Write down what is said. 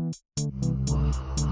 Wow.